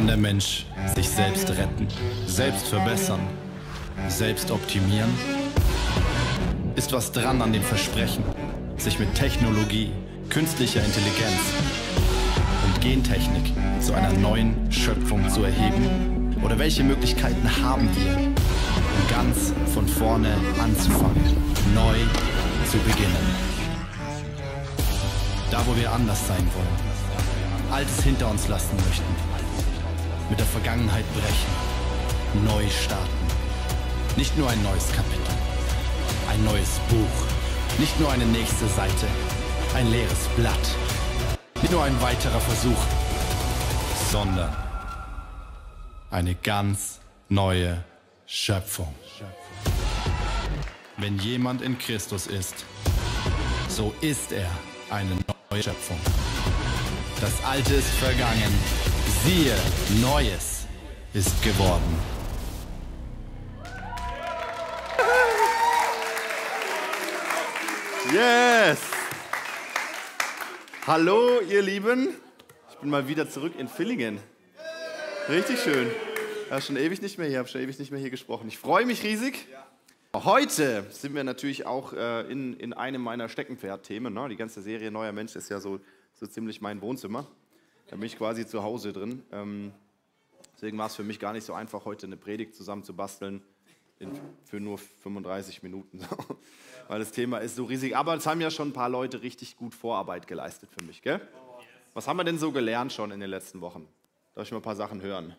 Kann der Mensch sich selbst retten, selbst verbessern, selbst optimieren? Ist was dran an dem Versprechen, sich mit Technologie, künstlicher Intelligenz und Gentechnik zu einer neuen Schöpfung zu erheben? Oder welche Möglichkeiten haben wir, um ganz von vorne anzufangen, neu zu beginnen? Da, wo wir anders sein wollen, Altes hinter uns lassen möchten, mit der Vergangenheit brechen, neu starten. Nicht nur ein neues Kapitel, ein neues Buch, nicht nur eine nächste Seite, ein leeres Blatt, nicht nur ein weiterer Versuch, sondern eine ganz neue Schöpfung. Wenn jemand in Christus ist, so ist er eine neue Schöpfung. Das Alte ist vergangen, siehe, Neues ist geworden. Yes! Hallo, ihr Lieben. Ich bin mal wieder zurück in Villingen. Richtig schön. Ja, schon ewig nicht mehr hier, habe schon ewig nicht mehr hier gesprochen. Ich freue mich riesig. Heute sind wir natürlich auch äh, in, in einem meiner Steckenpferd-Themen. Ne? Die ganze Serie Neuer Mensch ist ja so, so ziemlich mein Wohnzimmer. Da bin ich quasi zu Hause drin. Ähm, deswegen war es für mich gar nicht so einfach, heute eine Predigt zusammen zu basteln in, für nur 35 Minuten. Weil das Thema ist so riesig. Aber es haben ja schon ein paar Leute richtig gut Vorarbeit geleistet für mich. Gell? Was haben wir denn so gelernt schon in den letzten Wochen? Darf ich mal ein paar Sachen hören?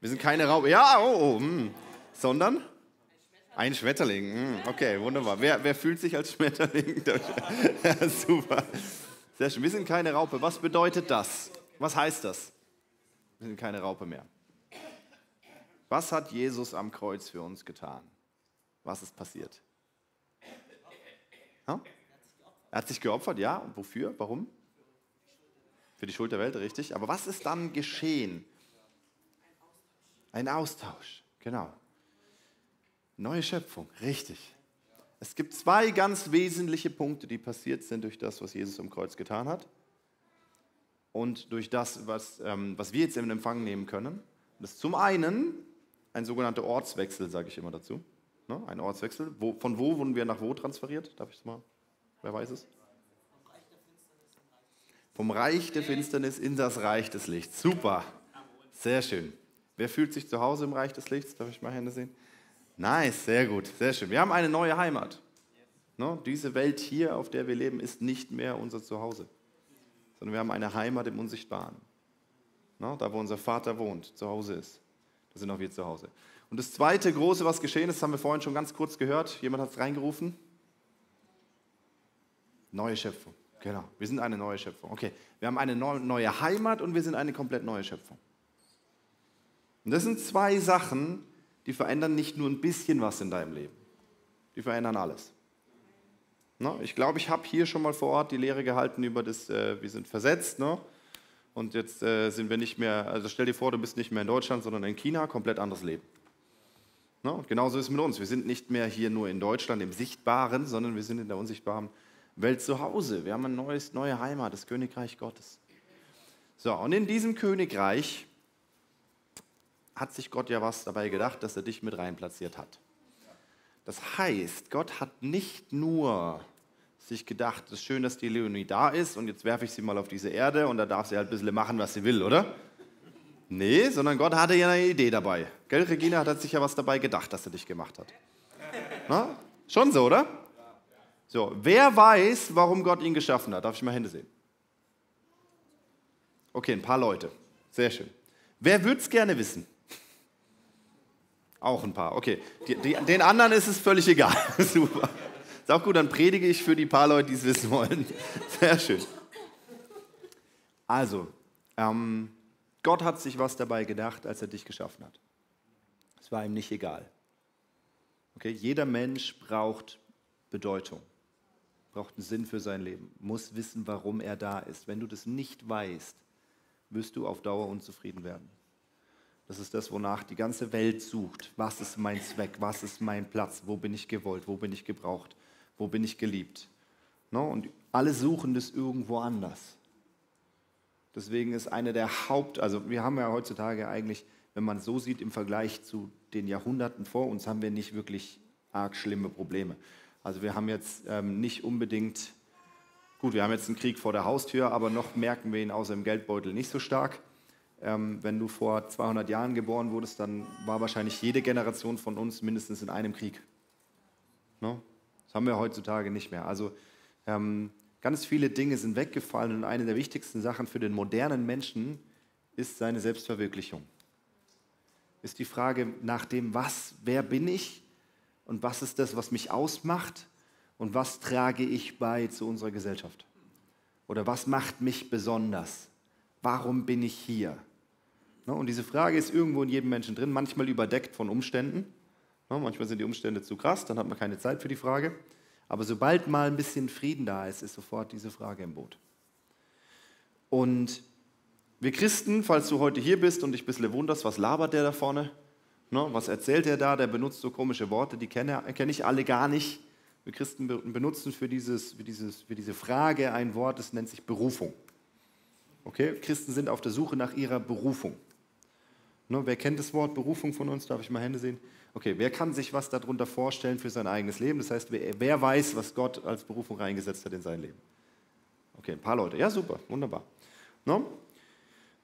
Wir sind keine Raupe. Ja, oh, oh hm. Sondern? Ein Schmetterling. Hm, okay, wunderbar. Wer, wer fühlt sich als Schmetterling? Super. Sehr schön. Wir sind keine Raupe. Was bedeutet das? Was heißt das? Wir sind keine Raupe mehr. Was hat Jesus am Kreuz für uns getan? Was ist passiert? Ja? Er hat sich geopfert, ja. Und wofür? Warum? Für die Schuld der Welt, richtig. Aber was ist dann geschehen? Ein Austausch, genau. Neue Schöpfung, richtig. Es gibt zwei ganz wesentliche Punkte, die passiert sind durch das, was Jesus am Kreuz getan hat und durch das, was, ähm, was wir jetzt in Empfang nehmen können. Das ist zum einen ein sogenannter Ortswechsel, sage ich immer dazu. Ne? Ein Ortswechsel. Wo, von wo wurden wir nach wo transferiert? Darf ich es mal? Wer weiß es? Vom Reich der Finsternis in das Reich des Lichts. Super. Sehr schön. Wer fühlt sich zu Hause im Reich des Lichts? Darf ich mal Hände sehen? Nice, sehr gut, sehr schön. Wir haben eine neue Heimat. No, diese Welt hier, auf der wir leben, ist nicht mehr unser Zuhause, sondern wir haben eine Heimat im Unsichtbaren. No, da, wo unser Vater wohnt, zu Hause ist, da sind auch wir zu Hause. Und das zweite große, was geschehen ist, haben wir vorhin schon ganz kurz gehört. Jemand hat es reingerufen. Neue Schöpfung. Genau, wir sind eine neue Schöpfung. Okay, wir haben eine neue Heimat und wir sind eine komplett neue Schöpfung. Und das sind zwei Sachen, die verändern nicht nur ein bisschen was in deinem Leben. Die verändern alles. Ich glaube, ich habe hier schon mal vor Ort die Lehre gehalten über das, äh, wir sind versetzt. Und jetzt äh, sind wir nicht mehr, also stell dir vor, du bist nicht mehr in Deutschland, sondern in China, komplett anderes Leben. Und genauso ist es mit uns. Wir sind nicht mehr hier nur in Deutschland im Sichtbaren, sondern wir sind in der unsichtbaren Welt zu Hause. Wir haben eine neue Heimat, das Königreich Gottes. So, und in diesem Königreich hat sich Gott ja was dabei gedacht, dass er dich mit rein platziert hat. Das heißt, Gott hat nicht nur sich gedacht, es ist schön, dass die Leonie da ist und jetzt werfe ich sie mal auf diese Erde und da darf sie halt ein bisschen machen, was sie will, oder? Nee, sondern Gott hatte ja eine Idee dabei. Gell, Regina hat sich ja was dabei gedacht, dass er dich gemacht hat. Na? Schon so, oder? So, wer weiß, warum Gott ihn geschaffen hat? Darf ich mal Hände sehen? Okay, ein paar Leute. Sehr schön. Wer würde es gerne wissen? Auch ein paar, okay. Die, die, den anderen ist es völlig egal. Super. Ist auch gut, dann predige ich für die paar Leute, die es wissen wollen. Sehr schön. Also, ähm, Gott hat sich was dabei gedacht, als er dich geschaffen hat. Es war ihm nicht egal. Okay, jeder Mensch braucht Bedeutung, braucht einen Sinn für sein Leben, muss wissen, warum er da ist. Wenn du das nicht weißt, wirst du auf Dauer unzufrieden werden. Das ist das, wonach die ganze Welt sucht. Was ist mein Zweck? Was ist mein Platz? Wo bin ich gewollt? Wo bin ich gebraucht? Wo bin ich geliebt? No? Und alle suchen das irgendwo anders. Deswegen ist eine der Haupt, also wir haben ja heutzutage eigentlich, wenn man so sieht, im Vergleich zu den Jahrhunderten vor uns, haben wir nicht wirklich arg schlimme Probleme. Also wir haben jetzt ähm, nicht unbedingt, gut, wir haben jetzt einen Krieg vor der Haustür, aber noch merken wir ihn außer im Geldbeutel nicht so stark. Ähm, wenn du vor 200 Jahren geboren wurdest, dann war wahrscheinlich jede Generation von uns mindestens in einem Krieg. No? Das haben wir heutzutage nicht mehr. Also ähm, Ganz viele Dinge sind weggefallen und eine der wichtigsten Sachen für den modernen Menschen ist seine Selbstverwirklichung. Ist die Frage nach dem, was, wer bin ich und was ist das, was mich ausmacht und was trage ich bei zu unserer Gesellschaft? Oder was macht mich besonders? Warum bin ich hier? Ne, und diese Frage ist irgendwo in jedem Menschen drin, manchmal überdeckt von Umständen. Ne, manchmal sind die Umstände zu krass, dann hat man keine Zeit für die Frage. Aber sobald mal ein bisschen Frieden da ist, ist sofort diese Frage im Boot. Und wir Christen, falls du heute hier bist und dich ein bisschen wunderst, was labert der da vorne? Ne, was erzählt der da? Der benutzt so komische Worte, die kenne, kenne ich alle gar nicht. Wir Christen benutzen für, dieses, für, dieses, für diese Frage ein Wort, das nennt sich Berufung. Okay? Christen sind auf der Suche nach ihrer Berufung. Ne, wer kennt das Wort Berufung von uns? Darf ich mal Hände sehen? Okay, wer kann sich was darunter vorstellen für sein eigenes Leben? Das heißt, wer, wer weiß, was Gott als Berufung reingesetzt hat in sein Leben? Okay, ein paar Leute. Ja, super, wunderbar. No?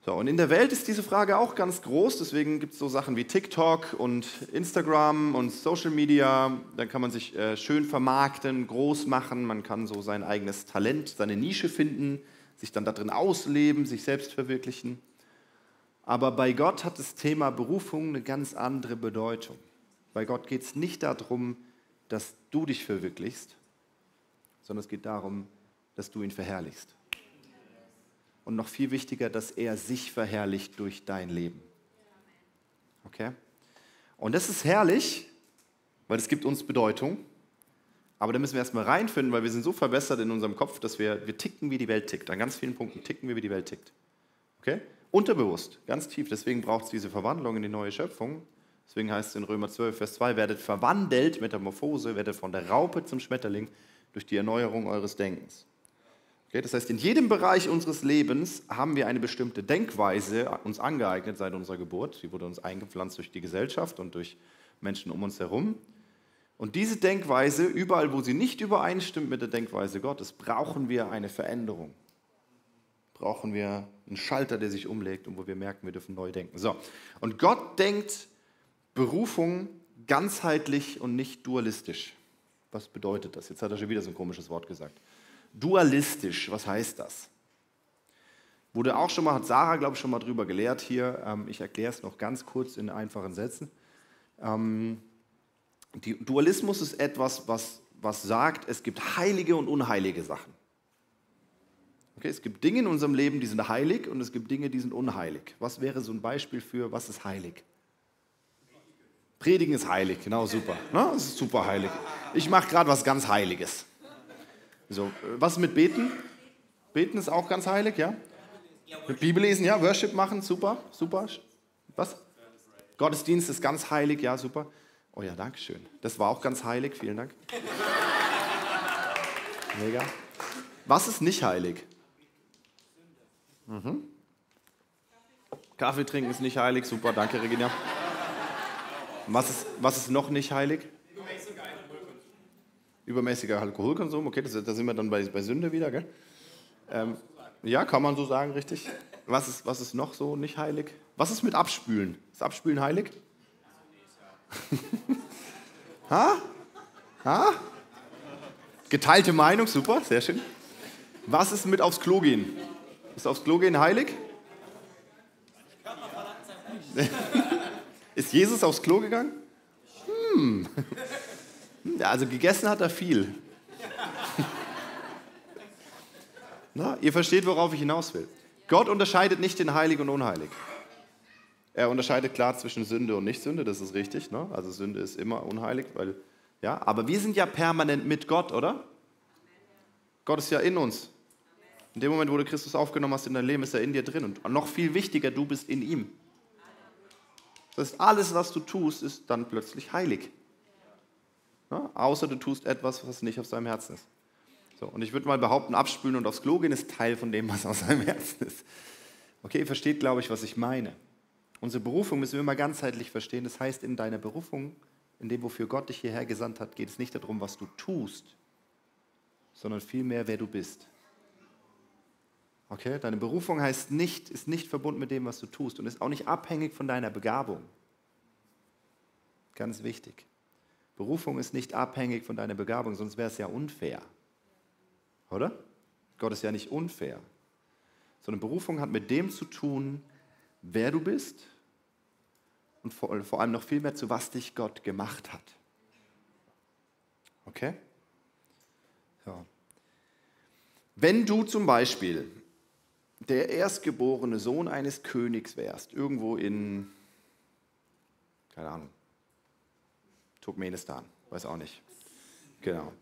So, und in der Welt ist diese Frage auch ganz groß, deswegen gibt es so Sachen wie TikTok und Instagram und Social Media. Da kann man sich äh, schön vermarkten, groß machen, man kann so sein eigenes Talent, seine Nische finden, sich dann darin ausleben, sich selbst verwirklichen. Aber bei Gott hat das Thema Berufung eine ganz andere Bedeutung. Bei Gott geht es nicht darum, dass du dich verwirklichst, sondern es geht darum, dass du ihn verherrlichst. Und noch viel wichtiger, dass er sich verherrlicht durch dein Leben. Okay? Und das ist herrlich, weil es gibt uns Bedeutung. Aber da müssen wir erstmal reinfinden, weil wir sind so verbessert in unserem Kopf, dass wir, wir ticken, wie die Welt tickt. An ganz vielen Punkten ticken wir, wie die Welt tickt. Okay? Unterbewusst, ganz tief. Deswegen braucht es diese Verwandlung in die neue Schöpfung. Deswegen heißt es in Römer 12, Vers 2, werdet verwandelt, Metamorphose, werdet von der Raupe zum Schmetterling durch die Erneuerung eures Denkens. Okay, das heißt, in jedem Bereich unseres Lebens haben wir eine bestimmte Denkweise uns angeeignet seit unserer Geburt. Die wurde uns eingepflanzt durch die Gesellschaft und durch Menschen um uns herum. Und diese Denkweise, überall wo sie nicht übereinstimmt mit der Denkweise Gottes, brauchen wir eine Veränderung. Brauchen wir einen Schalter, der sich umlegt und wo wir merken, wir dürfen neu denken. So, und Gott denkt Berufung ganzheitlich und nicht dualistisch. Was bedeutet das? Jetzt hat er schon wieder so ein komisches Wort gesagt. Dualistisch, was heißt das? Wurde auch schon mal, hat Sarah, glaube ich, schon mal drüber gelehrt hier. Ähm, ich erkläre es noch ganz kurz in einfachen Sätzen. Ähm, Dualismus ist etwas, was, was sagt, es gibt heilige und unheilige Sachen. Okay, es gibt Dinge in unserem Leben, die sind heilig und es gibt Dinge, die sind unheilig. Was wäre so ein Beispiel für, was ist heilig? Predigen ist heilig, genau, super. Ne? Das ist super heilig. Ich mache gerade was ganz Heiliges. So, was mit Beten? Beten ist auch ganz heilig, ja? Mit Bibel lesen, ja? Worship machen, super, super. Was? Gottesdienst ist ganz heilig, ja, super. Oh ja, danke schön. Das war auch ganz heilig, vielen Dank. Mega. Was ist nicht heilig? Mhm. Kaffee trinken ist nicht heilig, super, danke Regina. Was ist, was ist noch nicht heilig? Übermäßiger Alkoholkonsum. Übermäßiger Alkoholkonsum, okay, da sind wir dann bei, bei Sünde wieder, gell? Ähm, ja, kann man so sagen, richtig. Was ist, was ist noch so nicht heilig? Was ist mit Abspülen? Ist Abspülen heilig? ha? Ha? Geteilte Meinung, super, sehr schön. Was ist mit aufs Klo gehen? Ist aufs Klo gehen heilig? Ist Jesus aufs Klo gegangen? Hm. Ja, also gegessen hat er viel. Na, ihr versteht, worauf ich hinaus will. Gott unterscheidet nicht in heilig und unheilig. Er unterscheidet klar zwischen Sünde und Nicht-Sünde, das ist richtig. Ne? Also Sünde ist immer unheilig, weil, ja, aber wir sind ja permanent mit Gott, oder? Gott ist ja in uns. In dem Moment, wo du Christus aufgenommen hast in dein Leben, ist er in dir drin. Und noch viel wichtiger, du bist in ihm. Das heißt, alles, was du tust, ist dann plötzlich heilig. Ja, außer du tust etwas, was nicht auf seinem Herzen ist. So, und ich würde mal behaupten, abspülen und aufs Klo gehen ist Teil von dem, was auf seinem Herzen ist. Okay, ihr versteht, glaube ich, was ich meine. Unsere Berufung müssen wir immer ganzheitlich verstehen. Das heißt, in deiner Berufung, in dem, wofür Gott dich hierher gesandt hat, geht es nicht darum, was du tust, sondern vielmehr, wer du bist. Okay? Deine Berufung heißt nicht, ist nicht verbunden mit dem, was du tust und ist auch nicht abhängig von deiner Begabung. Ganz wichtig. Berufung ist nicht abhängig von deiner Begabung, sonst wäre es ja unfair. Oder? Gott ist ja nicht unfair. Sondern Berufung hat mit dem zu tun, wer du bist und vor, vor allem noch viel mehr zu was dich Gott gemacht hat. Okay? Ja. Wenn du zum Beispiel der erstgeborene Sohn eines Königs wärst, irgendwo in, keine Ahnung, Turkmenistan, weiß auch nicht. Genau.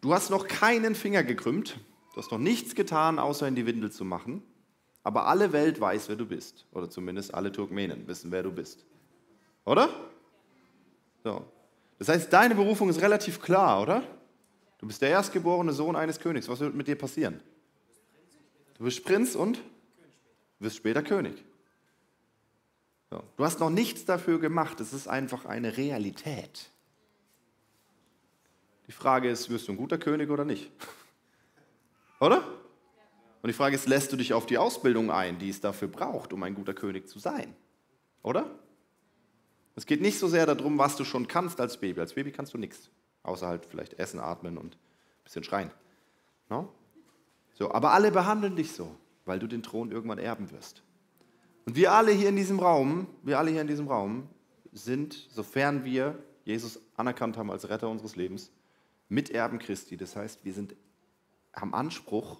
Du hast noch keinen Finger gekrümmt, du hast noch nichts getan, außer in die Windel zu machen, aber alle Welt weiß, wer du bist. Oder zumindest alle Turkmenen wissen, wer du bist. Oder? So. Das heißt, deine Berufung ist relativ klar, oder? Du bist der erstgeborene Sohn eines Königs. Was wird mit dir passieren? Du bist Prinz und wirst später König. So. Du hast noch nichts dafür gemacht. Es ist einfach eine Realität. Die Frage ist, wirst du ein guter König oder nicht? Oder? Und die Frage ist, lässt du dich auf die Ausbildung ein, die es dafür braucht, um ein guter König zu sein? Oder? Es geht nicht so sehr darum, was du schon kannst als Baby. Als Baby kannst du nichts, außer halt vielleicht essen, atmen und ein bisschen schreien. No? So, aber alle behandeln dich so, weil du den Thron irgendwann erben wirst. Und wir alle hier in diesem Raum, wir alle hier in diesem Raum sind, sofern wir Jesus anerkannt haben als Retter unseres Lebens, Miterben Christi. Das heißt, wir sind, haben Anspruch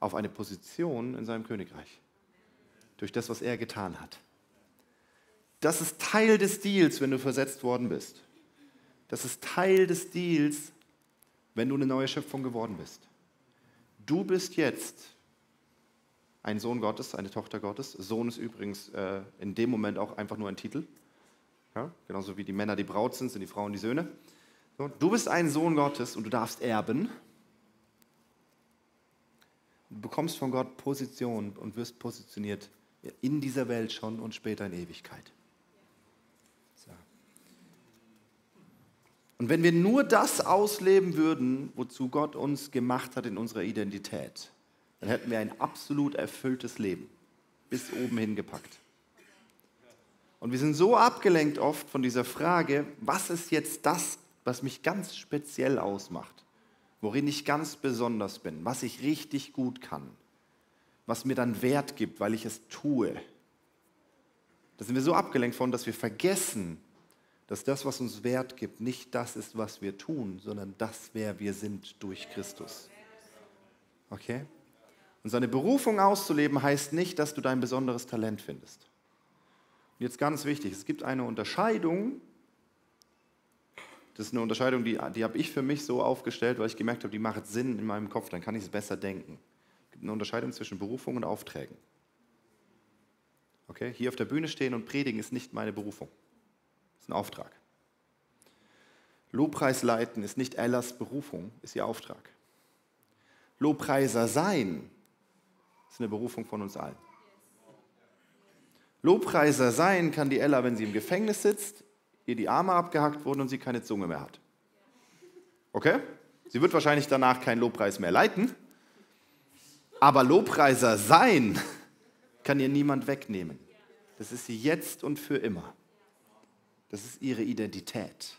auf eine Position in seinem Königreich. Durch das, was er getan hat. Das ist Teil des Deals, wenn du versetzt worden bist. Das ist Teil des Deals, wenn du eine neue Schöpfung geworden bist. Du bist jetzt ein Sohn Gottes, eine Tochter Gottes. Sohn ist übrigens äh, in dem Moment auch einfach nur ein Titel. Ja? Genauso wie die Männer die Braut sind, sind die Frauen die Söhne. So, du bist ein Sohn Gottes und du darfst erben. Du bekommst von Gott Position und wirst positioniert in dieser Welt schon und später in Ewigkeit. Und wenn wir nur das ausleben würden, wozu Gott uns gemacht hat in unserer Identität, dann hätten wir ein absolut erfülltes Leben, bis oben hingepackt. Und wir sind so abgelenkt oft von dieser Frage, was ist jetzt das was mich ganz speziell ausmacht, worin ich ganz besonders bin, was ich richtig gut kann, was mir dann Wert gibt, weil ich es tue. Da sind wir so abgelenkt von, dass wir vergessen, dass das, was uns Wert gibt, nicht das ist, was wir tun, sondern das, wer wir sind durch Christus. Okay? Und seine Berufung auszuleben heißt nicht, dass du dein besonderes Talent findest. Und jetzt ganz wichtig, es gibt eine Unterscheidung das ist eine Unterscheidung, die, die habe ich für mich so aufgestellt, weil ich gemerkt habe, die macht Sinn in meinem Kopf, dann kann ich es besser denken. Es gibt eine Unterscheidung zwischen Berufung und Aufträgen. Okay? Hier auf der Bühne stehen und predigen ist nicht meine Berufung. Ist ein Auftrag. Lobpreis leiten ist nicht Ellas Berufung, ist ihr Auftrag. Lobpreiser sein ist eine Berufung von uns allen. Lobpreiser sein kann die Ella, wenn sie im Gefängnis sitzt, ihr die Arme abgehackt wurden und sie keine Zunge mehr hat. Okay? Sie wird wahrscheinlich danach keinen Lobpreis mehr leiten, aber Lobpreiser sein kann ihr niemand wegnehmen. Das ist sie jetzt und für immer. Das ist ihre Identität.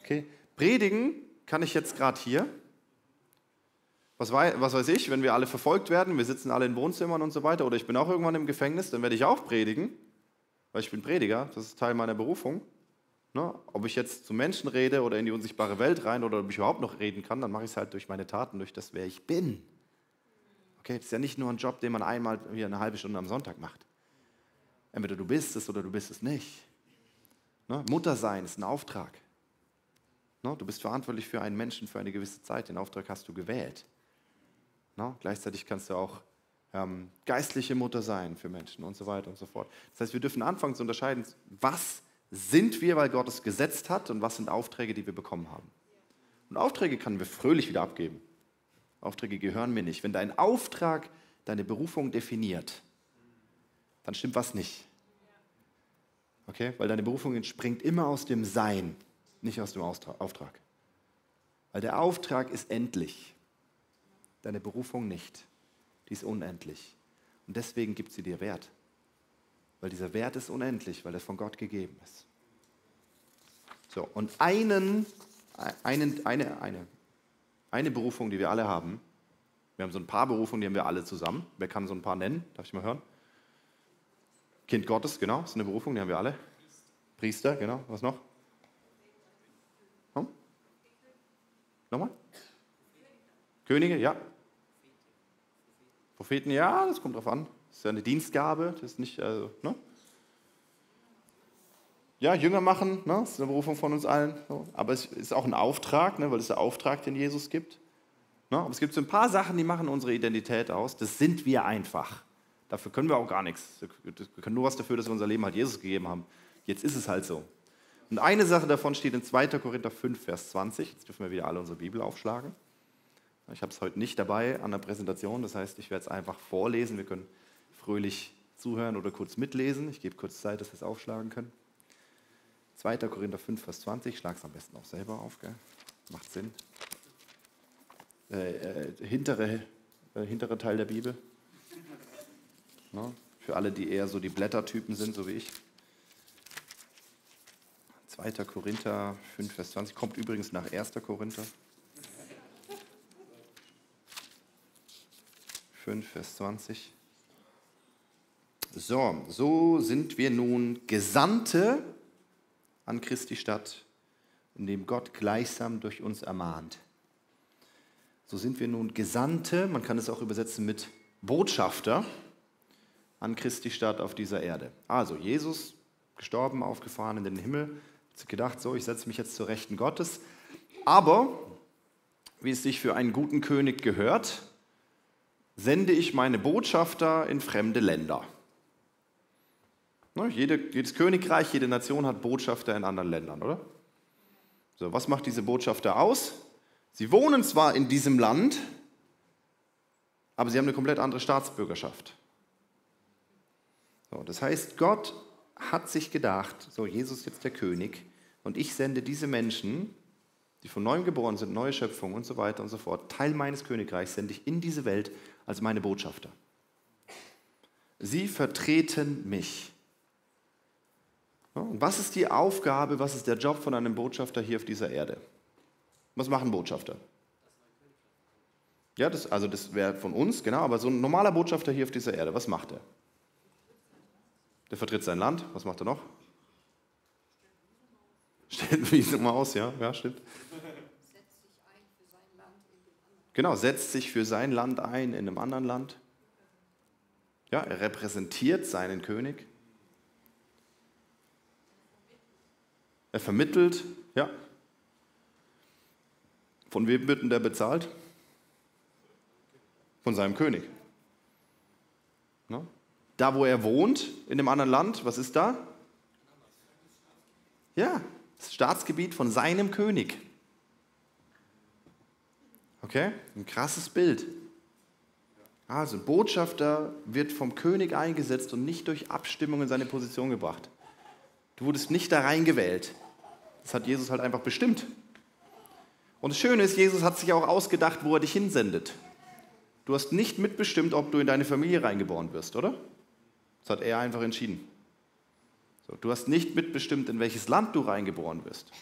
Okay? Predigen kann ich jetzt gerade hier. Was weiß, was weiß ich, wenn wir alle verfolgt werden, wir sitzen alle in Wohnzimmern und so weiter, oder ich bin auch irgendwann im Gefängnis, dann werde ich auch predigen, weil ich bin Prediger, das ist Teil meiner Berufung. Ne? Ob ich jetzt zu Menschen rede oder in die unsichtbare Welt rein oder ob ich überhaupt noch reden kann, dann mache ich es halt durch meine Taten, durch das, wer ich bin. Okay, das ist ja nicht nur ein Job, den man einmal hier eine halbe Stunde am Sonntag macht. Entweder du bist es oder du bist es nicht. Ne? Mutter sein ist ein Auftrag. Ne? Du bist verantwortlich für einen Menschen für eine gewisse Zeit. Den Auftrag hast du gewählt. Ne? Gleichzeitig kannst du auch ähm, geistliche Mutter sein für Menschen und so weiter und so fort. Das heißt, wir dürfen anfangen zu unterscheiden, was sind wir, weil Gott es gesetzt hat und was sind Aufträge, die wir bekommen haben. Und Aufträge können wir fröhlich wieder abgeben. Aufträge gehören mir nicht. Wenn dein Auftrag deine Berufung definiert, dann stimmt was nicht. Okay? Weil deine Berufung entspringt immer aus dem Sein, nicht aus dem Auftrag. Weil der Auftrag ist endlich. Deine Berufung nicht. Die ist unendlich. Und deswegen gibt sie dir Wert. Weil dieser Wert ist unendlich, weil er von Gott gegeben ist. So, und einen, einen, eine, eine, eine Berufung, die wir alle haben, wir haben so ein paar Berufungen, die haben wir alle zusammen. Wer kann so ein paar nennen? Darf ich mal hören? Kind Gottes, genau, ist eine Berufung, die haben wir alle. Priester, genau. Was noch? Hm? Nochmal? Könige, ja. Propheten, ja, das kommt drauf an. Das ist ja eine Dienstgabe, das ist nicht, also, ne? Ja, Jünger machen, ne? das ist eine Berufung von uns allen. Aber es ist auch ein Auftrag, ne? weil es der Auftrag, den Jesus gibt. Ne? Aber es gibt so ein paar Sachen, die machen unsere Identität aus. Das sind wir einfach. Dafür können wir auch gar nichts. Wir können nur was dafür, dass wir unser Leben halt Jesus gegeben haben. Jetzt ist es halt so. Und eine Sache davon steht in 2. Korinther 5, Vers 20. Jetzt dürfen wir wieder alle unsere Bibel aufschlagen. Ich habe es heute nicht dabei an der Präsentation, das heißt, ich werde es einfach vorlesen. Wir können fröhlich zuhören oder kurz mitlesen. Ich gebe kurz Zeit, dass wir es aufschlagen können. 2. Korinther 5, Vers 20. Schlag es am besten auch selber auf, gell? macht Sinn. Äh, äh, hintere, äh, hintere Teil der Bibel. Na, für alle, die eher so die Blättertypen sind, so wie ich. 2. Korinther 5, Vers 20 kommt übrigens nach 1. Korinther. 5, Vers 20. So, so sind wir nun Gesandte an Christi Stadt, indem Gott gleichsam durch uns ermahnt. So sind wir nun Gesandte, man kann es auch übersetzen mit Botschafter an Christi Stadt auf dieser Erde. Also Jesus, gestorben, aufgefahren in den Himmel, hat gedacht, so, ich setze mich jetzt zur Rechten Gottes. Aber, wie es sich für einen guten König gehört, sende ich meine Botschafter in fremde Länder. Ne, jede, jedes Königreich, jede Nation hat Botschafter in anderen Ländern, oder? So, was macht diese Botschafter aus? Sie wohnen zwar in diesem Land, aber sie haben eine komplett andere Staatsbürgerschaft. So, das heißt, Gott hat sich gedacht, so Jesus ist jetzt der König und ich sende diese Menschen, die von neuem geboren sind, neue Schöpfung und so weiter und so fort, Teil meines Königreichs, sende ich in diese Welt als meine Botschafter. Sie vertreten mich. Und was ist die Aufgabe, was ist der Job von einem Botschafter hier auf dieser Erde? Was machen Botschafter? Ja, das, also das wäre von uns, genau, aber so ein normaler Botschafter hier auf dieser Erde, was macht er? Der vertritt sein Land, was macht er noch? Stellt Visum aus, ja, ja, stimmt. Genau, setzt sich für sein Land ein in einem anderen Land. Ja, er repräsentiert seinen König. Er vermittelt, ja, von wem wird denn der bezahlt? Von seinem König. Da, wo er wohnt, in dem anderen Land, was ist da? Ja, das Staatsgebiet von seinem König. Okay, ein krasses Bild. Also, ein Botschafter wird vom König eingesetzt und nicht durch Abstimmung in seine Position gebracht. Du wurdest nicht da reingewählt. Das hat Jesus halt einfach bestimmt. Und das Schöne ist, Jesus hat sich auch ausgedacht, wo er dich hinsendet. Du hast nicht mitbestimmt, ob du in deine Familie reingeboren wirst, oder? Das hat er einfach entschieden. So, du hast nicht mitbestimmt, in welches Land du reingeboren wirst.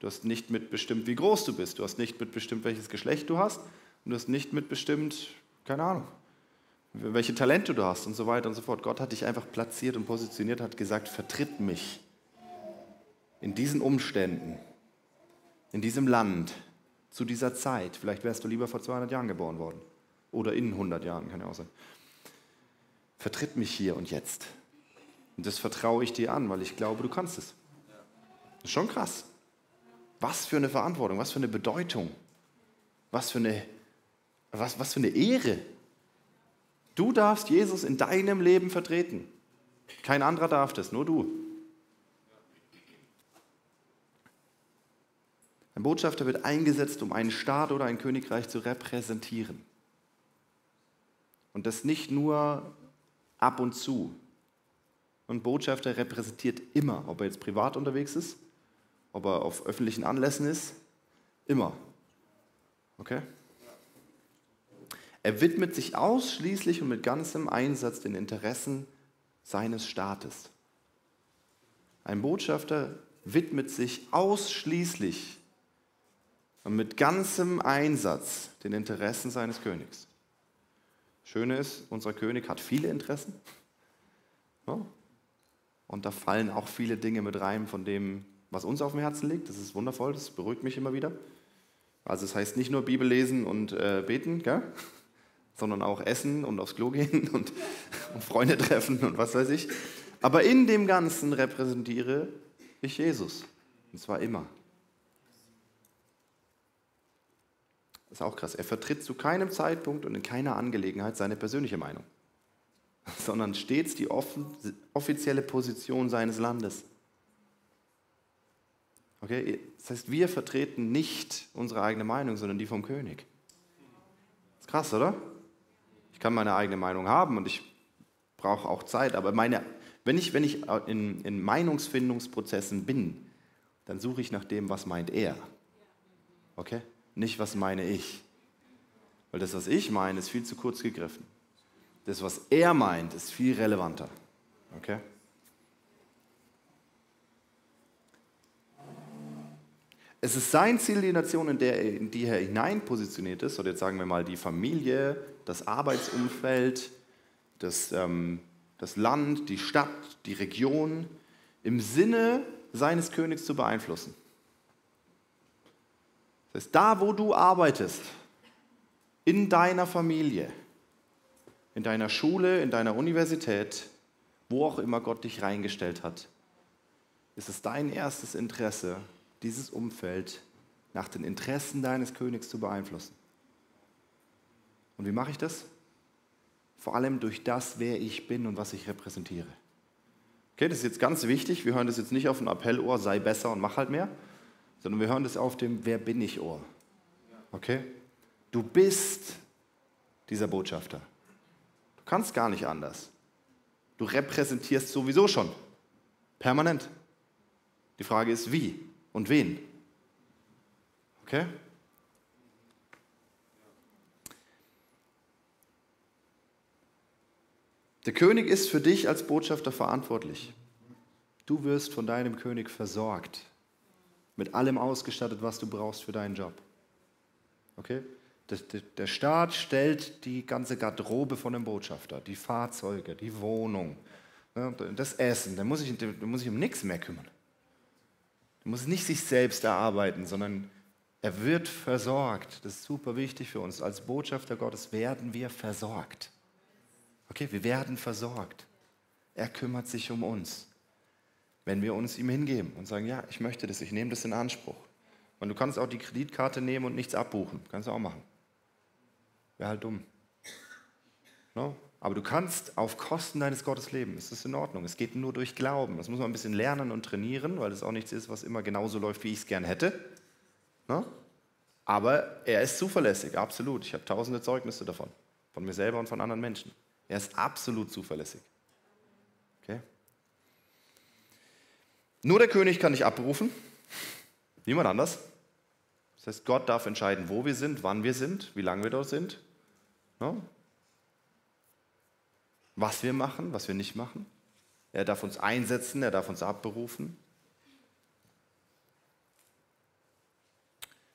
Du hast nicht mitbestimmt, wie groß du bist. Du hast nicht mitbestimmt, welches Geschlecht du hast. Und du hast nicht mitbestimmt, keine Ahnung, welche Talente du hast und so weiter und so fort. Gott hat dich einfach platziert und positioniert, hat gesagt, vertritt mich in diesen Umständen in diesem Land, zu dieser Zeit. Vielleicht wärst du lieber vor 200 Jahren geboren worden. Oder in 100 Jahren, kann ja auch sein. Vertritt mich hier und jetzt. Und das vertraue ich dir an, weil ich glaube, du kannst es. Das ist schon krass. Was für eine Verantwortung, was für eine Bedeutung, was für eine, was, was für eine Ehre. Du darfst Jesus in deinem Leben vertreten. Kein anderer darf das, nur du. Ein Botschafter wird eingesetzt, um einen Staat oder ein Königreich zu repräsentieren. Und das nicht nur ab und zu. Und Botschafter repräsentiert immer, ob er jetzt privat unterwegs ist, ob er auf öffentlichen Anlässen ist, immer. Okay? Er widmet sich ausschließlich und mit ganzem Einsatz den Interessen seines Staates. Ein Botschafter widmet sich ausschließlich und mit ganzem Einsatz den Interessen seines Königs. Schöne ist, unser König hat viele Interessen. Und da fallen auch viele Dinge mit rein von dem, was uns auf dem Herzen liegt. Das ist wundervoll, das beruhigt mich immer wieder. Also es heißt nicht nur Bibel lesen und äh, beten, gell? sondern auch essen und aufs Klo gehen und, und Freunde treffen und was weiß ich. Aber in dem Ganzen repräsentiere ich Jesus. Und zwar immer. Ist auch krass. Er vertritt zu keinem Zeitpunkt und in keiner Angelegenheit seine persönliche Meinung, sondern stets die offizielle Position seines Landes. Okay? Das heißt, wir vertreten nicht unsere eigene Meinung, sondern die vom König. Das ist krass, oder? Ich kann meine eigene Meinung haben und ich brauche auch Zeit, aber meine, wenn ich, wenn ich in, in Meinungsfindungsprozessen bin, dann suche ich nach dem, was meint er. Okay? Nicht, was meine ich. Weil das, was ich meine, ist viel zu kurz gegriffen. Das, was er meint, ist viel relevanter. Okay? Es ist sein Ziel, die Nation, in, der, in die er hinein positioniert ist, oder jetzt sagen wir mal die Familie, das Arbeitsumfeld, das, ähm, das Land, die Stadt, die Region, im Sinne seines Königs zu beeinflussen. Das heißt, da, wo du arbeitest, in deiner Familie, in deiner Schule, in deiner Universität, wo auch immer Gott dich reingestellt hat, ist es dein erstes Interesse, dieses Umfeld nach den Interessen deines Königs zu beeinflussen. Und wie mache ich das? Vor allem durch das, wer ich bin und was ich repräsentiere. Okay, das ist jetzt ganz wichtig. Wir hören das jetzt nicht auf ein Appellohr, sei besser und mach halt mehr, sondern wir hören das auf dem Wer bin ich Ohr. Okay? Du bist dieser Botschafter. Du kannst gar nicht anders. Du repräsentierst sowieso schon. Permanent. Die Frage ist, wie? und wen. Okay? Der König ist für dich als Botschafter verantwortlich. Du wirst von deinem König versorgt, mit allem ausgestattet, was du brauchst für deinen Job. Okay? Der Staat stellt die ganze Garderobe von dem Botschafter, die Fahrzeuge, die Wohnung, ne, das Essen. Da muss ich, muss ich um nichts mehr kümmern. Er muss nicht sich selbst erarbeiten, sondern er wird versorgt. Das ist super wichtig für uns. Als Botschafter Gottes werden wir versorgt. Okay, wir werden versorgt. Er kümmert sich um uns. Wenn wir uns ihm hingeben und sagen, ja, ich möchte das, ich nehme das in Anspruch. Und du kannst auch die Kreditkarte nehmen und nichts abbuchen. Kannst du auch machen. Wäre halt dumm. No? Aber du kannst auf Kosten deines Gottes leben. Es ist in Ordnung. Es geht nur durch Glauben. Das muss man ein bisschen lernen und trainieren, weil es auch nichts ist, was immer genauso läuft, wie ich es gern hätte. No? Aber er ist zuverlässig, absolut. Ich habe tausende Zeugnisse davon, von mir selber und von anderen Menschen. Er ist absolut zuverlässig. Okay? Nur der König kann nicht abberufen, niemand anders. Das heißt, Gott darf entscheiden, wo wir sind, wann wir sind, wie lange wir dort sind. No? was wir machen, was wir nicht machen. Er darf uns einsetzen, er darf uns abberufen.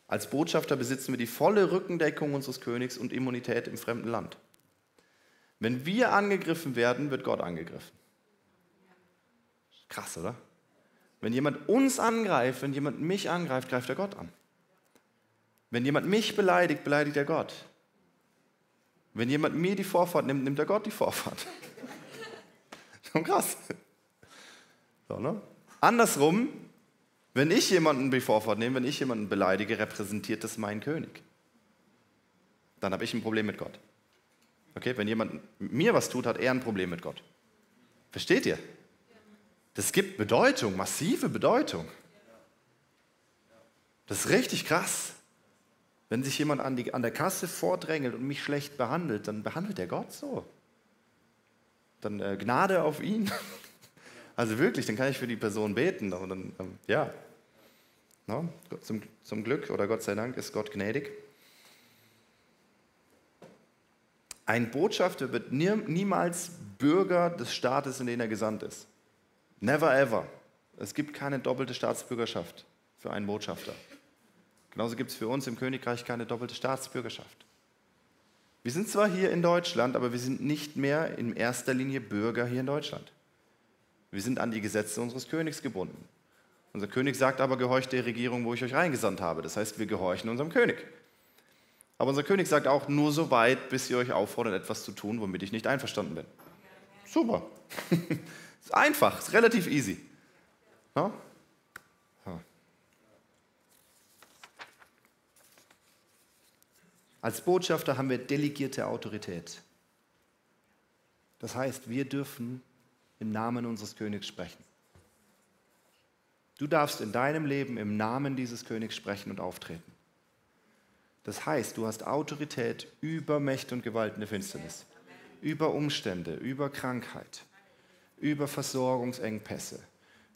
Als Botschafter besitzen wir die volle Rückendeckung unseres Königs und Immunität im fremden Land. Wenn wir angegriffen werden, wird Gott angegriffen. Krass, oder? Wenn jemand uns angreift, wenn jemand mich angreift, greift er Gott an. Wenn jemand mich beleidigt, beleidigt er Gott. Wenn jemand mir die Vorfahrt nimmt, nimmt der Gott die Vorfahrt. Schon krass. So, ne? Andersrum, wenn ich jemanden die Vorfahrt nehme, wenn ich jemanden beleidige, repräsentiert das meinen König. Dann habe ich ein Problem mit Gott. Okay, wenn jemand mir was tut, hat er ein Problem mit Gott. Versteht ihr? Das gibt Bedeutung, massive Bedeutung. Das ist richtig krass. Wenn sich jemand an, die, an der Kasse vordrängelt und mich schlecht behandelt, dann behandelt er Gott so. dann äh, Gnade auf ihn. Also wirklich, dann kann ich für die Person beten. Und dann, ähm, ja, no? zum, zum Glück oder Gott sei Dank ist Gott gnädig. Ein Botschafter wird nie, niemals Bürger des Staates, in den er gesandt ist. Never ever. Es gibt keine doppelte Staatsbürgerschaft für einen Botschafter. Genauso gibt es für uns im Königreich keine doppelte Staatsbürgerschaft. Wir sind zwar hier in Deutschland, aber wir sind nicht mehr in erster Linie Bürger hier in Deutschland. Wir sind an die Gesetze unseres Königs gebunden. Unser König sagt aber, gehorcht der Regierung, wo ich euch reingesandt habe. Das heißt, wir gehorchen unserem König. Aber unser König sagt auch, nur so weit, bis ihr euch auffordert, etwas zu tun, womit ich nicht einverstanden bin. Super. ist einfach, ist relativ easy. Ja? Als Botschafter haben wir delegierte Autorität. Das heißt, wir dürfen im Namen unseres Königs sprechen. Du darfst in deinem Leben im Namen dieses Königs sprechen und auftreten. Das heißt, du hast Autorität über Mächte und Gewalten der Finsternis, über Umstände, über Krankheit, über Versorgungsengpässe,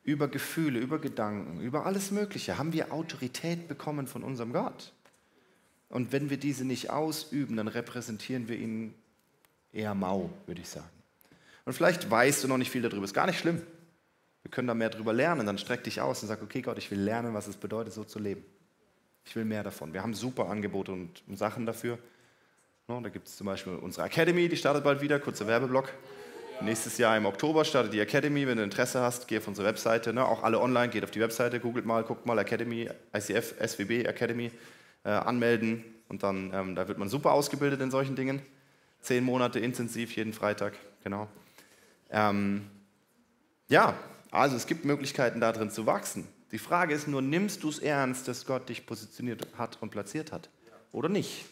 über Gefühle, über Gedanken, über alles Mögliche. Haben wir Autorität bekommen von unserem Gott? Und wenn wir diese nicht ausüben, dann repräsentieren wir ihn eher mau, würde ich sagen. Und vielleicht weißt du noch nicht viel darüber, ist gar nicht schlimm. Wir können da mehr darüber lernen. Dann streck dich aus und sag, okay Gott, ich will lernen, was es bedeutet, so zu leben. Ich will mehr davon. Wir haben super Angebote und, Sachen dafür. Da gibt es zum Beispiel unsere Academy, die startet bald wieder, kurzer Werbeblock. Nächstes Jahr im Oktober startet die Academy. Wenn du Interesse hast, geh auf unsere Webseite. Ne? Auch alle online, geht auf die Webseite, googelt mal, guckt mal Academy, ICF, SWB Academy äh, anmelden und dann, ähm, da wird man super ausgebildet in solchen Dingen. Zehn Monate intensiv, jeden Freitag, genau. Ähm, ja, also es gibt Möglichkeiten da drin zu wachsen. Die Frage ist nur, nimmst du es ernst, dass Gott dich positioniert hat und platziert hat oder nicht?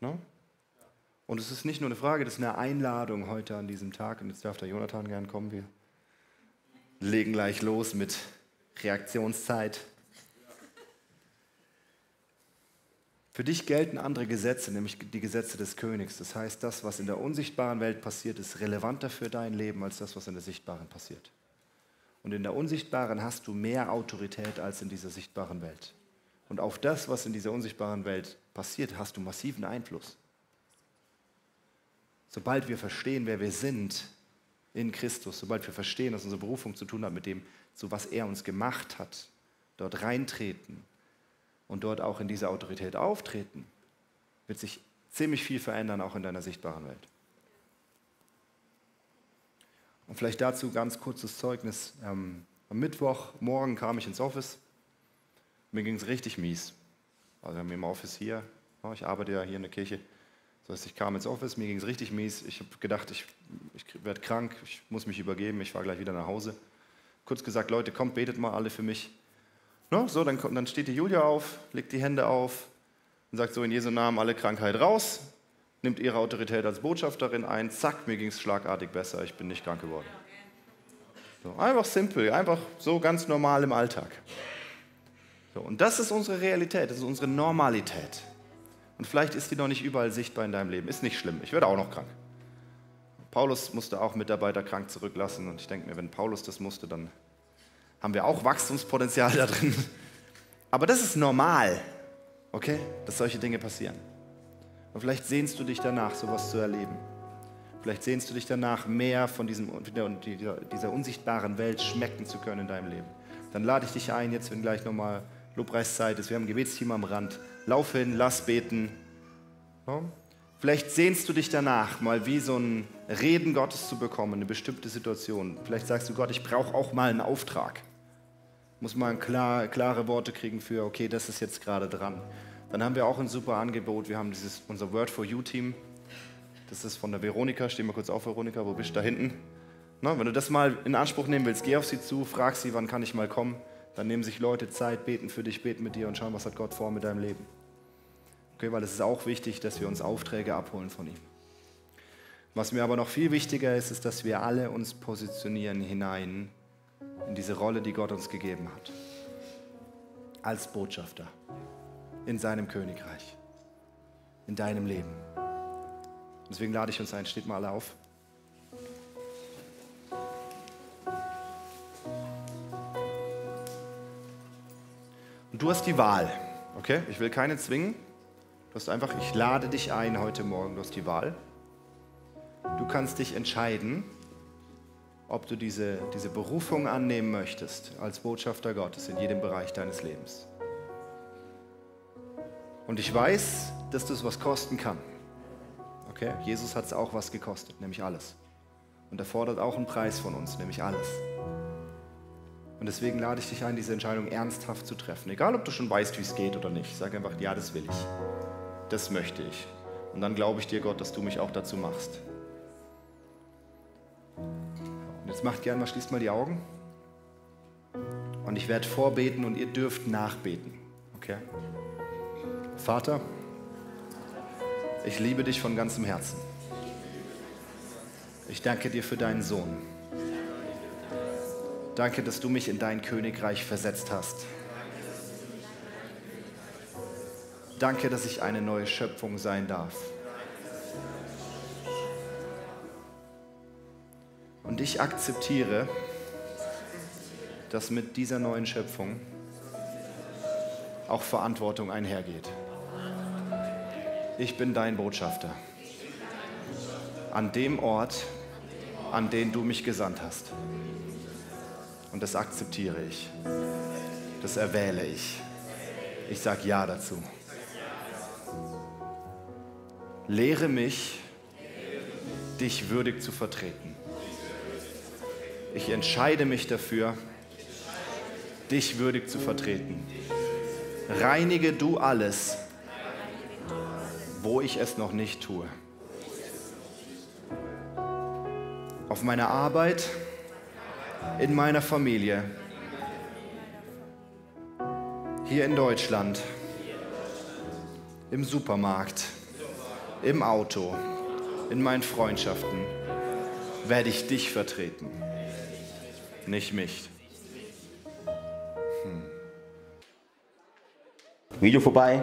Ne? Und es ist nicht nur eine Frage, das ist eine Einladung heute an diesem Tag. Und jetzt darf der Jonathan gern kommen. Wir legen gleich los mit Reaktionszeit. Für dich gelten andere Gesetze, nämlich die Gesetze des Königs. Das heißt, das, was in der unsichtbaren Welt passiert, ist relevanter für dein Leben als das, was in der sichtbaren passiert. Und in der unsichtbaren hast du mehr Autorität als in dieser sichtbaren Welt. Und auf das, was in dieser unsichtbaren Welt passiert, hast du massiven Einfluss. Sobald wir verstehen, wer wir sind in Christus, sobald wir verstehen, dass unsere Berufung zu tun hat mit dem, zu was er uns gemacht hat, dort reintreten, und dort auch in dieser Autorität auftreten, wird sich ziemlich viel verändern, auch in deiner sichtbaren Welt. Und vielleicht dazu ganz kurzes Zeugnis. Ähm, am Mittwochmorgen kam ich ins Office. Mir ging es richtig mies. Also wir haben im Office hier, ich arbeite ja hier in der Kirche. Das heißt, ich kam ins Office, mir ging es richtig mies. Ich habe gedacht, ich, ich werde krank, ich muss mich übergeben, ich fahre gleich wieder nach Hause. Kurz gesagt, Leute, kommt, betet mal alle für mich. No, so, dann, dann steht die Julia auf, legt die Hände auf und sagt so in Jesu Namen alle Krankheit raus, nimmt ihre Autorität als Botschafterin ein, zack, mir ging es schlagartig besser, ich bin nicht krank geworden. So, einfach simpel, einfach so ganz normal im Alltag. So, und das ist unsere Realität, das ist unsere Normalität. Und vielleicht ist die noch nicht überall sichtbar in deinem Leben. Ist nicht schlimm, ich werde auch noch krank. Paulus musste auch Mitarbeiter krank zurücklassen und ich denke mir, wenn Paulus das musste, dann haben wir auch Wachstumspotenzial da drin. Aber das ist normal, okay, dass solche Dinge passieren. Und vielleicht sehnst du dich danach, sowas zu erleben. Vielleicht sehnst du dich danach, mehr von diesem, dieser unsichtbaren Welt schmecken zu können in deinem Leben. Dann lade ich dich ein, jetzt, wenn gleich nochmal Lobpreiszeit ist, wir haben ein Gebetsteam am Rand. Lauf hin, lass beten. Vielleicht sehnst du dich danach, mal wie so ein Reden Gottes zu bekommen, eine bestimmte Situation. Vielleicht sagst du Gott, ich brauche auch mal einen Auftrag muss man klar, klare Worte kriegen für, okay, das ist jetzt gerade dran. Dann haben wir auch ein super Angebot. Wir haben dieses, unser Word for You Team. Das ist von der Veronika. Steh mal kurz auf, Veronika. Wo bist du da hinten? Na, wenn du das mal in Anspruch nehmen willst, geh auf sie zu, frag sie, wann kann ich mal kommen. Dann nehmen sich Leute Zeit, beten für dich, beten mit dir und schauen, was hat Gott vor mit deinem Leben. Okay, weil es ist auch wichtig, dass wir uns Aufträge abholen von ihm. Was mir aber noch viel wichtiger ist, ist, dass wir alle uns positionieren hinein in diese Rolle, die Gott uns gegeben hat. Als Botschafter in seinem Königreich, in deinem Leben. Deswegen lade ich uns ein, steht mal alle auf. Du hast die Wahl, okay? Ich will keine zwingen. Du hast einfach, ich lade dich ein heute Morgen, du hast die Wahl. Du kannst dich entscheiden, ob du diese, diese Berufung annehmen möchtest als Botschafter Gottes in jedem Bereich deines Lebens. Und ich weiß, dass das was kosten kann. Okay? Jesus hat es auch was gekostet, nämlich alles. Und er fordert auch einen Preis von uns, nämlich alles. Und deswegen lade ich dich ein, diese Entscheidung ernsthaft zu treffen. Egal, ob du schon weißt, wie es geht oder nicht. Sag einfach, ja, das will ich. Das möchte ich. Und dann glaube ich dir, Gott, dass du mich auch dazu machst. Und jetzt macht gerne mal, schließt mal die Augen. Und ich werde vorbeten und ihr dürft nachbeten. Okay? Vater, ich liebe dich von ganzem Herzen. Ich danke dir für deinen Sohn. Danke, dass du mich in dein Königreich versetzt hast. Danke, dass ich eine neue Schöpfung sein darf. Und ich akzeptiere, dass mit dieser neuen Schöpfung auch Verantwortung einhergeht. Ich bin dein Botschafter. An dem Ort, an den du mich gesandt hast. Und das akzeptiere ich. Das erwähle ich. Ich sage Ja dazu. Lehre mich, dich würdig zu vertreten. Ich entscheide mich dafür, dich würdig zu vertreten. Reinige du alles, wo ich es noch nicht tue. Auf meiner Arbeit, in meiner Familie, hier in Deutschland, im Supermarkt, im Auto, in meinen Freundschaften. Werde ich dich vertreten, nicht mich. Video vorbei,